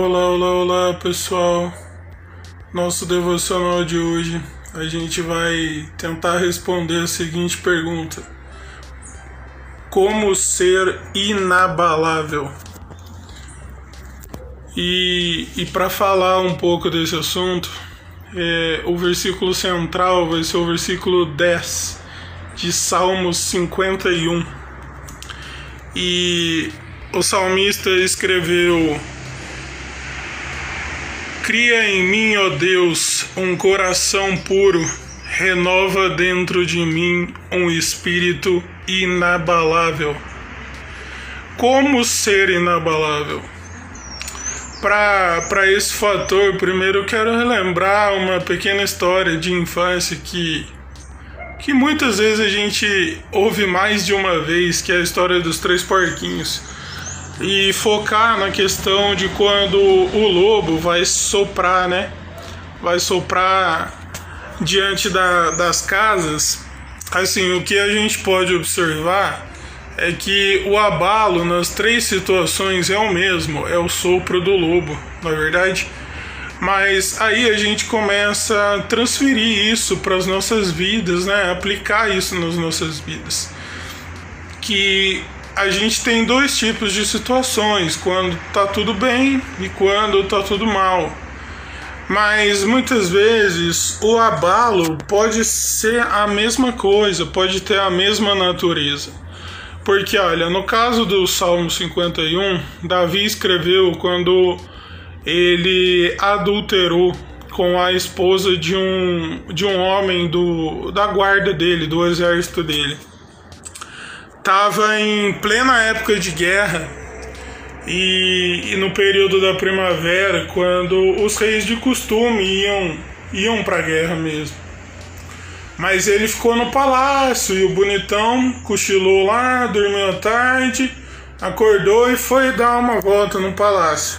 Olá, olá, olá pessoal. Nosso devocional de hoje a gente vai tentar responder a seguinte pergunta: Como ser inabalável? E, e para falar um pouco desse assunto, é, o versículo central vai ser o versículo 10 de Salmos 51. E o salmista escreveu Cria em mim, ó Deus, um coração puro, renova dentro de mim um espírito inabalável. Como ser inabalável? Para esse fator, primeiro eu quero relembrar uma pequena história de infância que, que muitas vezes a gente ouve mais de uma vez, que é a história dos três porquinhos e focar na questão de quando o lobo vai soprar, né? Vai soprar diante da, das casas. Assim, o que a gente pode observar é que o abalo nas três situações é o mesmo, é o sopro do lobo, na é verdade. Mas aí a gente começa a transferir isso para as nossas vidas, né? Aplicar isso nas nossas vidas. Que a gente tem dois tipos de situações, quando tá tudo bem e quando tá tudo mal. Mas muitas vezes o abalo pode ser a mesma coisa, pode ter a mesma natureza. Porque olha, no caso do Salmo 51, Davi escreveu quando ele adulterou com a esposa de um, de um homem do, da guarda dele, do exército dele estava em plena época de guerra e, e, no período da primavera, quando os reis de costume iam, iam para a guerra mesmo. Mas ele ficou no palácio e o bonitão cochilou lá, dormiu à tarde, acordou e foi dar uma volta no palácio.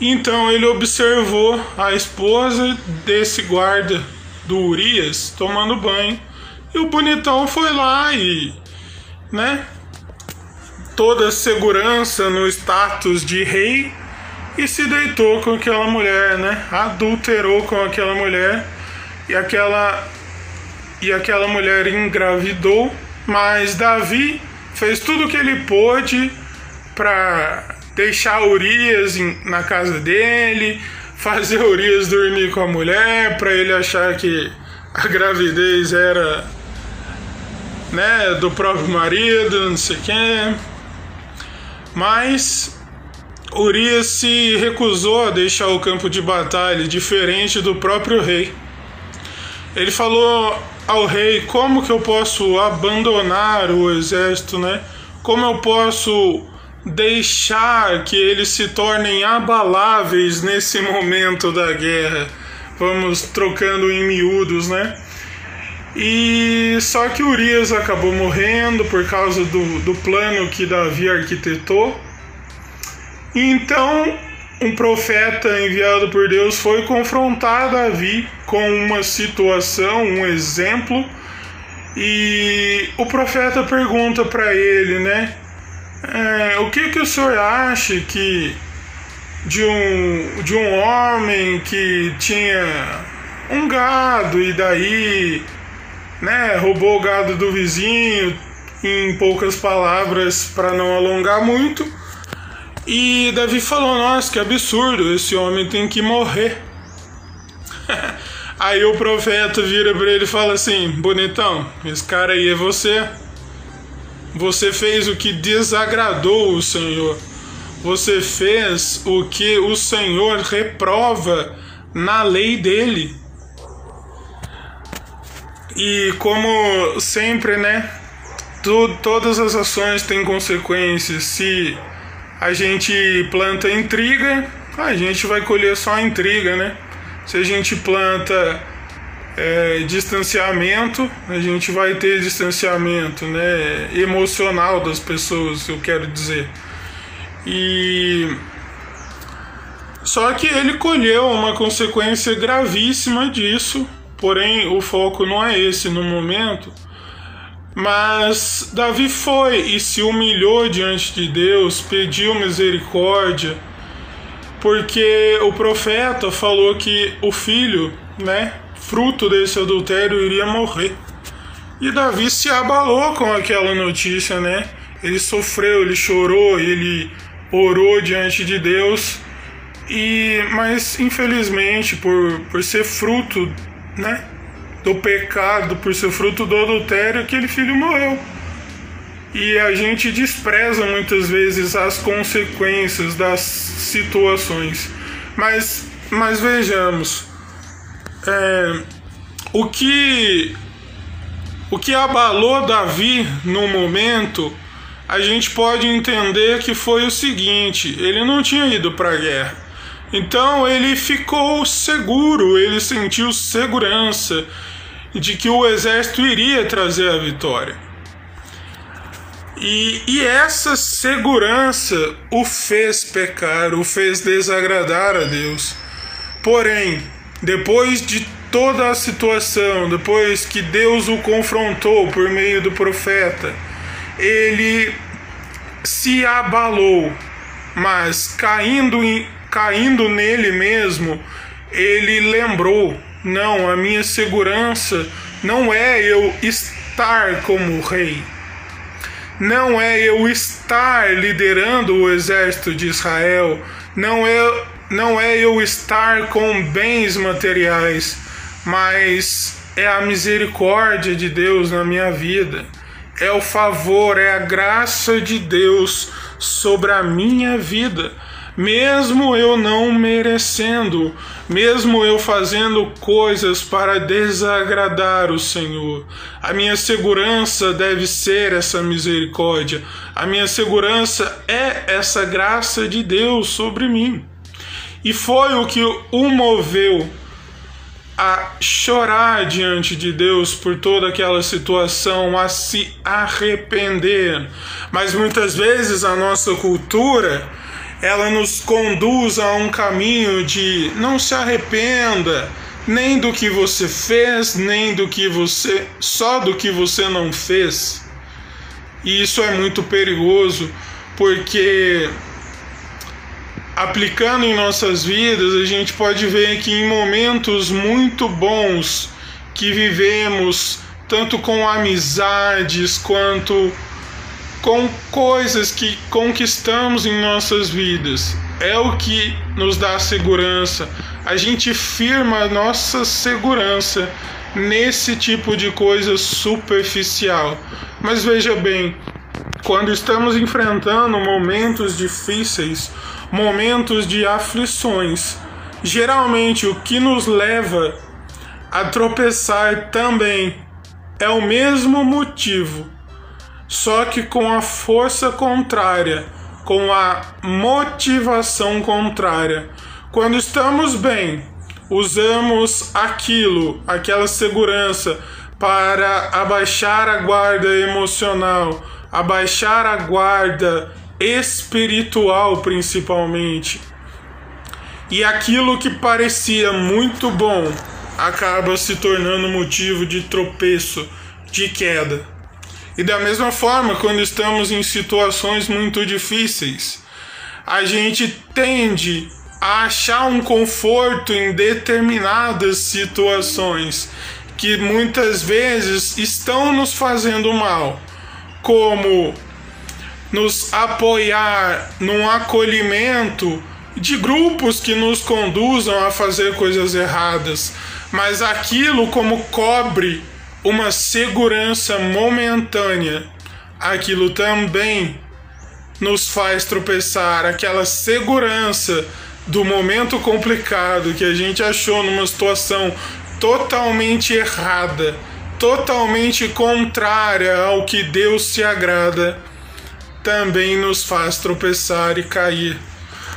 Então ele observou a esposa desse guarda do Urias tomando banho. E o bonitão foi lá e né? Toda segurança no status de rei e se deitou com aquela mulher, né? Adulterou com aquela mulher e aquela e aquela mulher engravidou, mas Davi fez tudo o que ele pôde para deixar Urias na casa dele, fazer Urias dormir com a mulher, para ele achar que a gravidez era né, do próprio marido, não sei quem. Mas Urias se recusou a deixar o campo de batalha, diferente do próprio rei. Ele falou ao rei: como que eu posso abandonar o exército, né? Como eu posso deixar que eles se tornem abaláveis nesse momento da guerra? Vamos trocando em miúdos, né? E só que Urias acabou morrendo por causa do, do plano que Davi arquitetou. Então, um profeta enviado por Deus foi confrontar Davi com uma situação, um exemplo, e o profeta pergunta para ele, né? É, o que que o senhor acha que de um de um homem que tinha um gado e daí né, roubou o gado do vizinho, em poucas palavras, para não alongar muito. E Davi falou: Nossa, que absurdo, esse homem tem que morrer. aí o profeta vira para ele e fala assim: Bonitão, esse cara aí é você. Você fez o que desagradou o Senhor. Você fez o que o Senhor reprova na lei dele. E como sempre, né? Tu, todas as ações têm consequências. Se a gente planta intriga, a gente vai colher só intriga, né? Se a gente planta é, distanciamento, a gente vai ter distanciamento, né? Emocional das pessoas, eu quero dizer. E só que ele colheu uma consequência gravíssima disso Porém, o foco não é esse no momento. Mas Davi foi e se humilhou diante de Deus, pediu misericórdia porque o profeta falou que o filho, né, fruto desse adultério, iria morrer. E Davi se abalou com aquela notícia, né? Ele sofreu, ele chorou, ele orou diante de Deus. E mas infelizmente por, por ser fruto, né, do pecado, por ser fruto do adultério, aquele filho morreu. E a gente despreza muitas vezes as consequências das situações. Mas, mas vejamos, é, o que o que abalou Davi no momento, a gente pode entender que foi o seguinte: ele não tinha ido para a guerra. Então ele ficou seguro, ele sentiu segurança de que o exército iria trazer a vitória. E, e essa segurança o fez pecar, o fez desagradar a Deus. Porém, depois de toda a situação, depois que Deus o confrontou por meio do profeta, ele se abalou, mas caindo, em, caindo nele mesmo, ele lembrou: não, a minha segurança não é eu estar como rei, não é eu estar liderando o exército de Israel, não é, não é eu estar com bens materiais mas é a misericórdia de Deus na minha vida, é o favor, é a graça de Deus sobre a minha vida, mesmo eu não merecendo, mesmo eu fazendo coisas para desagradar o Senhor. A minha segurança deve ser essa misericórdia, a minha segurança é essa graça de Deus sobre mim. E foi o que o moveu a chorar diante de Deus por toda aquela situação, a se arrepender. Mas muitas vezes a nossa cultura ela nos conduz a um caminho de não se arrependa nem do que você fez, nem do que você só do que você não fez. E isso é muito perigoso, porque aplicando em nossas vidas, a gente pode ver que em momentos muito bons que vivemos, tanto com amizades quanto com coisas que conquistamos em nossas vidas, é o que nos dá segurança. A gente firma a nossa segurança nesse tipo de coisa superficial. Mas veja bem, quando estamos enfrentando momentos difíceis, momentos de aflições. Geralmente, o que nos leva a tropeçar também é o mesmo motivo, só que com a força contrária, com a motivação contrária. Quando estamos bem, usamos aquilo, aquela segurança, para abaixar a guarda emocional, abaixar a guarda espiritual principalmente. E aquilo que parecia muito bom acaba se tornando motivo de tropeço, de queda. E da mesma forma, quando estamos em situações muito difíceis, a gente tende a achar um conforto em determinadas situações que muitas vezes estão nos fazendo mal, como nos apoiar num acolhimento de grupos que nos conduzam a fazer coisas erradas, mas aquilo como cobre uma segurança momentânea, aquilo também nos faz tropeçar, aquela segurança do momento complicado que a gente achou numa situação totalmente errada, totalmente contrária ao que Deus se agrada também nos faz tropeçar e cair.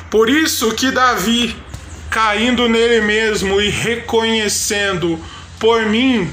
Por isso que Davi, caindo nele mesmo e reconhecendo, por mim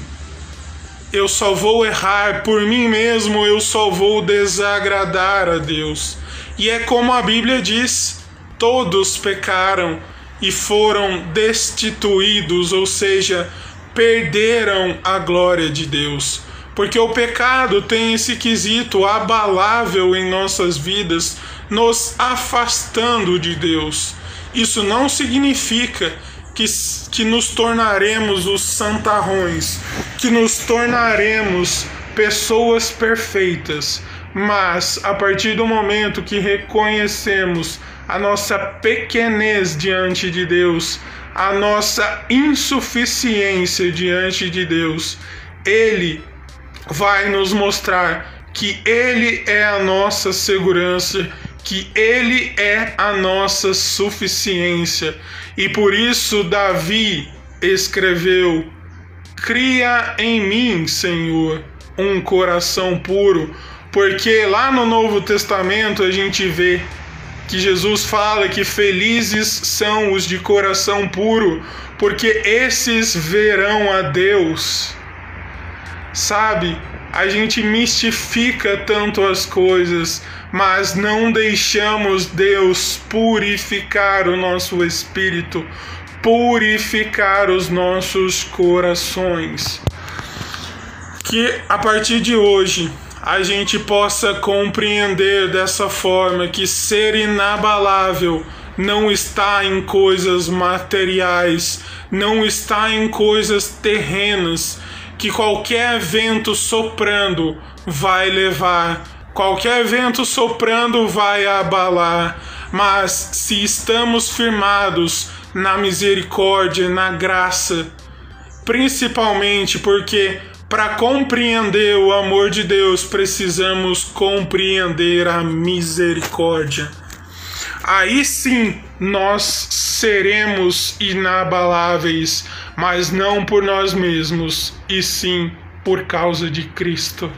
eu só vou errar, por mim mesmo eu só vou desagradar a Deus. E é como a Bíblia diz: todos pecaram e foram destituídos, ou seja, perderam a glória de Deus porque o pecado tem esse quesito abalável em nossas vidas, nos afastando de Deus. Isso não significa que, que nos tornaremos os santarrões, que nos tornaremos pessoas perfeitas, mas a partir do momento que reconhecemos a nossa pequenez diante de Deus, a nossa insuficiência diante de Deus, Ele vai nos mostrar que Ele é a nossa segurança, que Ele é a nossa suficiência. E por isso Davi escreveu: Cria em mim, Senhor, um coração puro, porque lá no Novo Testamento a gente vê que Jesus fala que felizes são os de coração puro, porque esses verão a Deus. Sabe, a gente mistifica tanto as coisas, mas não deixamos Deus purificar o nosso espírito, purificar os nossos corações. Que a partir de hoje a gente possa compreender dessa forma que ser inabalável não está em coisas materiais, não está em coisas terrenas, que qualquer vento soprando vai levar, qualquer vento soprando vai abalar, mas se estamos firmados na misericórdia, na graça, principalmente porque para compreender o amor de Deus, precisamos compreender a misericórdia. Aí sim nós seremos inabaláveis, mas não por nós mesmos, e sim por causa de Cristo.